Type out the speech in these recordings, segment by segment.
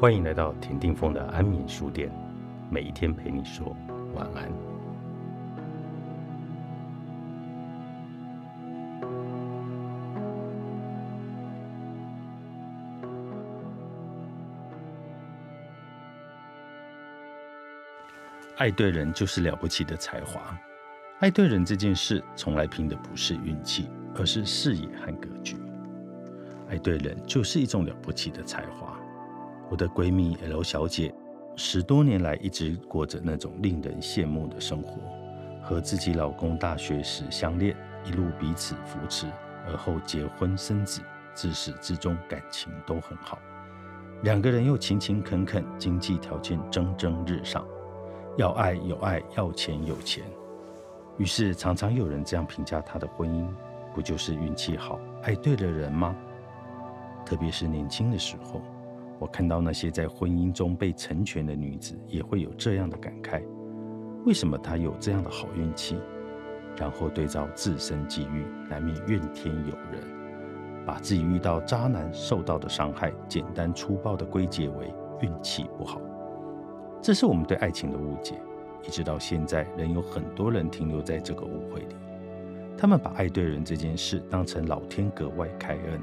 欢迎来到田定峰的安眠书店，每一天陪你说晚安。爱对人就是了不起的才华。爱对人这件事，从来拼的不是运气，而是视野和格局。爱对人就是一种了不起的才华。我的闺蜜 L 小姐，十多年来一直过着那种令人羡慕的生活，和自己老公大学时相恋，一路彼此扶持，而后结婚生子，自始至终感情都很好。两个人又勤勤恳恳，经济条件蒸蒸日上，要爱有爱，要钱有钱。于是常常有人这样评价她的婚姻：不就是运气好，爱对了人吗？特别是年轻的时候。我看到那些在婚姻中被成全的女子，也会有这样的感慨：为什么她有这样的好运气？然后对照自身际遇，难免怨天尤人，把自己遇到渣男受到的伤害，简单粗暴地归结为运气不好。这是我们对爱情的误解，一直到现在，仍有很多人停留在这个误会里。他们把爱对人这件事当成老天格外开恩，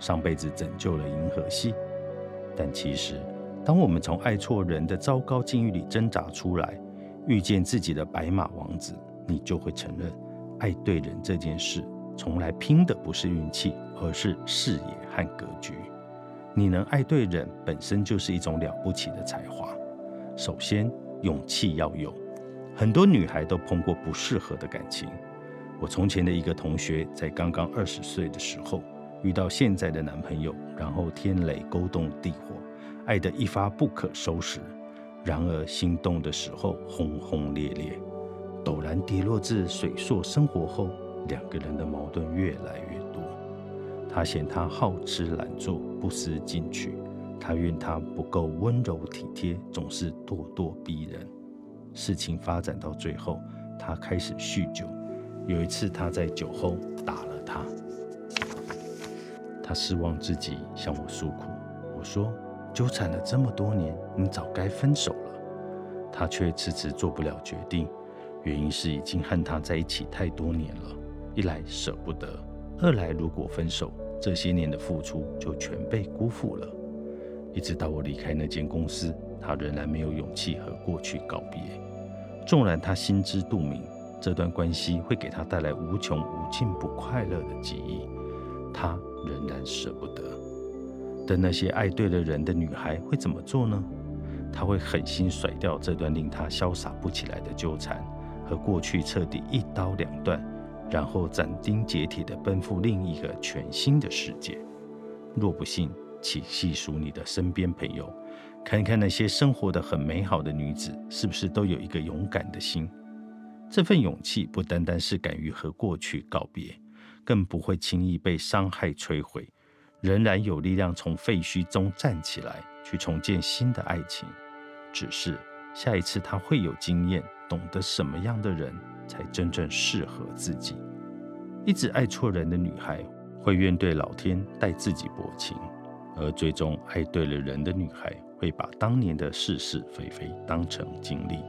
上辈子拯救了银河系。但其实，当我们从爱错人的糟糕境遇里挣扎出来，遇见自己的白马王子，你就会承认，爱对人这件事，从来拼的不是运气，而是视野和格局。你能爱对人，本身就是一种了不起的才华。首先，勇气要有。很多女孩都碰过不适合的感情。我从前的一个同学，在刚刚二十岁的时候。遇到现在的男朋友，然后天雷勾动地火，爱得一发不可收拾。然而心动的时候轰轰烈烈，陡然跌落至水硕生活后，两个人的矛盾越来越多。他嫌他好吃懒做，不思进取；他怨他不够温柔体贴，总是咄咄逼人。事情发展到最后，他开始酗酒。有一次，他在酒后打了他。他失望自己向我诉苦，我说：“纠缠了这么多年，你早该分手了。”他却迟迟做不了决定，原因是已经和他在一起太多年了，一来舍不得，二来如果分手，这些年的付出就全被辜负了。一直到我离开那间公司，他仍然没有勇气和过去告别。纵然他心知肚明，这段关系会给他带来无穷无尽不快乐的记忆，他。仍然舍不得，但那些爱对了人的女孩会怎么做呢？她会狠心甩掉这段令她潇洒不起来的纠缠，和过去彻底一刀两断，然后斩钉截铁地奔赴另一个全新的世界。若不信，请细数你的身边朋友，看看那些生活的很美好的女子，是不是都有一个勇敢的心？这份勇气不单单是敢于和过去告别。更不会轻易被伤害摧毁，仍然有力量从废墟中站起来，去重建新的爱情。只是下一次他会有经验，懂得什么样的人才真正适合自己。一直爱错人的女孩，会怨对老天待自己薄情；而最终爱对了人的女孩，会把当年的是是非非当成经历，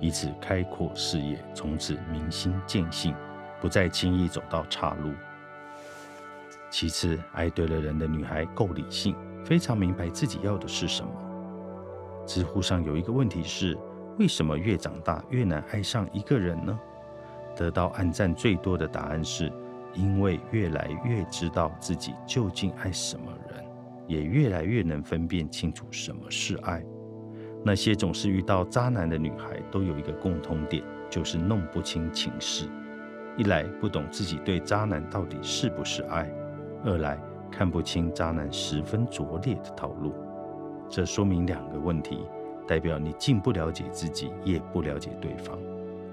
以此开阔视野，从此明心见性。不再轻易走到岔路。其次，爱对了人的女孩够理性，非常明白自己要的是什么。知乎上有一个问题是：为什么越长大越难爱上一个人呢？得到暗赞最多的答案是：因为越来越知道自己究竟爱什么人，也越来越能分辨清楚什么是爱。那些总是遇到渣男的女孩都有一个共通点，就是弄不清情势。一来不懂自己对渣男到底是不是爱，二来看不清渣男十分拙劣的套路。这说明两个问题：代表你既不了解自己，也不了解对方。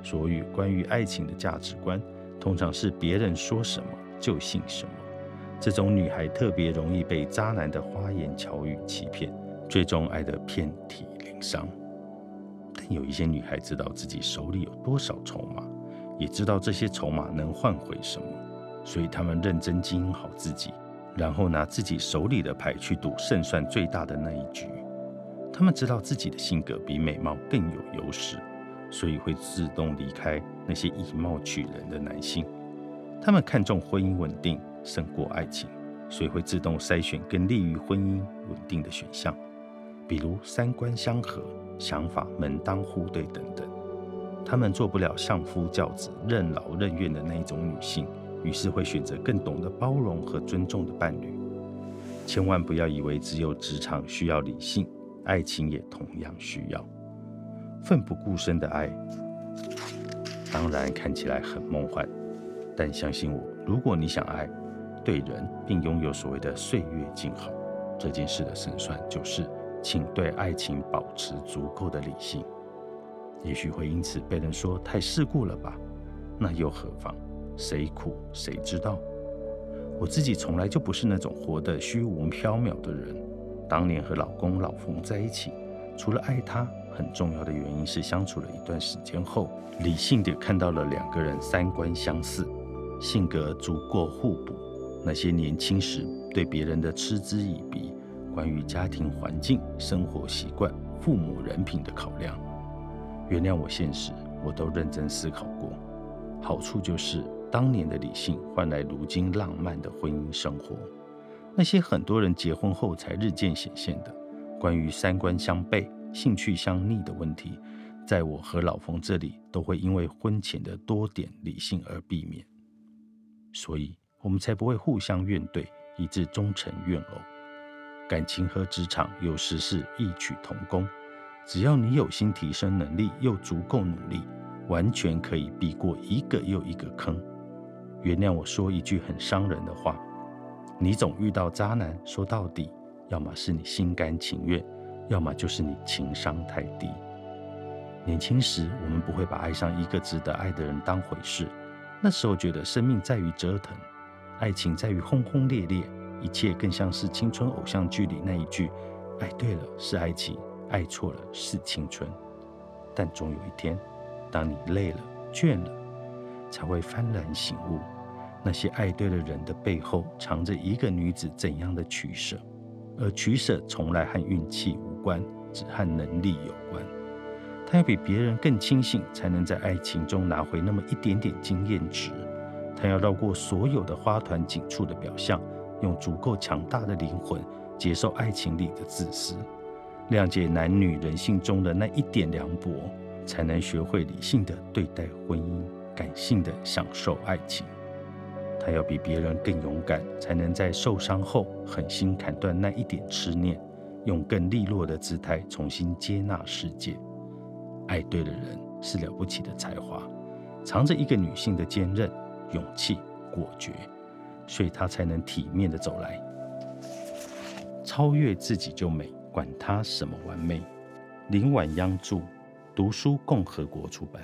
所以，关于爱情的价值观，通常是别人说什么就信什么。这种女孩特别容易被渣男的花言巧语欺骗，最终爱得遍体鳞伤。但有一些女孩知道自己手里有多少筹码。也知道这些筹码能换回什么，所以他们认真经营好自己，然后拿自己手里的牌去赌胜算最大的那一局。他们知道自己的性格比美貌更有优势，所以会自动离开那些以貌取人的男性。他们看重婚姻稳定胜过爱情，所以会自动筛选更利于婚姻稳定的选项，比如三观相合、想法门当户对等等。他们做不了相夫教子、任劳任怨的那一种女性，于是会选择更懂得包容和尊重的伴侣。千万不要以为只有职场需要理性，爱情也同样需要。奋不顾身的爱，当然看起来很梦幻，但相信我，如果你想爱对人，并拥有所谓的岁月静好，这件事的胜算就是，请对爱情保持足够的理性。也许会因此被人说太世故了吧？那又何妨？谁苦谁知道。我自己从来就不是那种活得虚无缥缈的人。当年和老公老冯在一起，除了爱他，很重要的原因是相处了一段时间后，理性地看到了两个人三观相似，性格足够互补。那些年轻时对别人的嗤之以鼻，关于家庭环境、生活习惯、父母人品的考量，原谅我现实，我都认真思考过。好处就是。当年的理性换来如今浪漫的婚姻生活，那些很多人结婚后才日渐显现的关于三观相悖、兴趣相逆的问题，在我和老冯这里都会因为婚前的多点理性而避免，所以我们才不会互相怨怼，以致终成怨偶。感情和职场有时是异曲同工，只要你有心提升能力又足够努力，完全可以避过一个又一个坑。原谅我说一句很伤人的话，你总遇到渣男，说到底，要么是你心甘情愿，要么就是你情商太低。年轻时，我们不会把爱上一个值得爱的人当回事，那时候觉得生命在于折腾，爱情在于轰轰烈烈，一切更像是青春偶像剧里那一句：爱对了是爱情，爱错了是青春。但总有一天，当你累了、倦了。才会幡然醒悟，那些爱对了人的背后，藏着一个女子怎样的取舍，而取舍从来和运气无关，只和能力有关。她要比别人更清醒，才能在爱情中拿回那么一点点经验值。她要绕过所有的花团锦簇的表象，用足够强大的灵魂接受爱情里的自私，谅解男女人性中的那一点凉薄，才能学会理性的对待婚姻。感性的享受爱情，他要比别人更勇敢，才能在受伤后狠心砍断那一点痴念，用更利落的姿态重新接纳世界。爱对的人是了不起的才华，藏着一个女性的坚韧、勇气、果决，所以她才能体面的走来。超越自己就美，管他什么完美。林婉央著，读书共和国出版。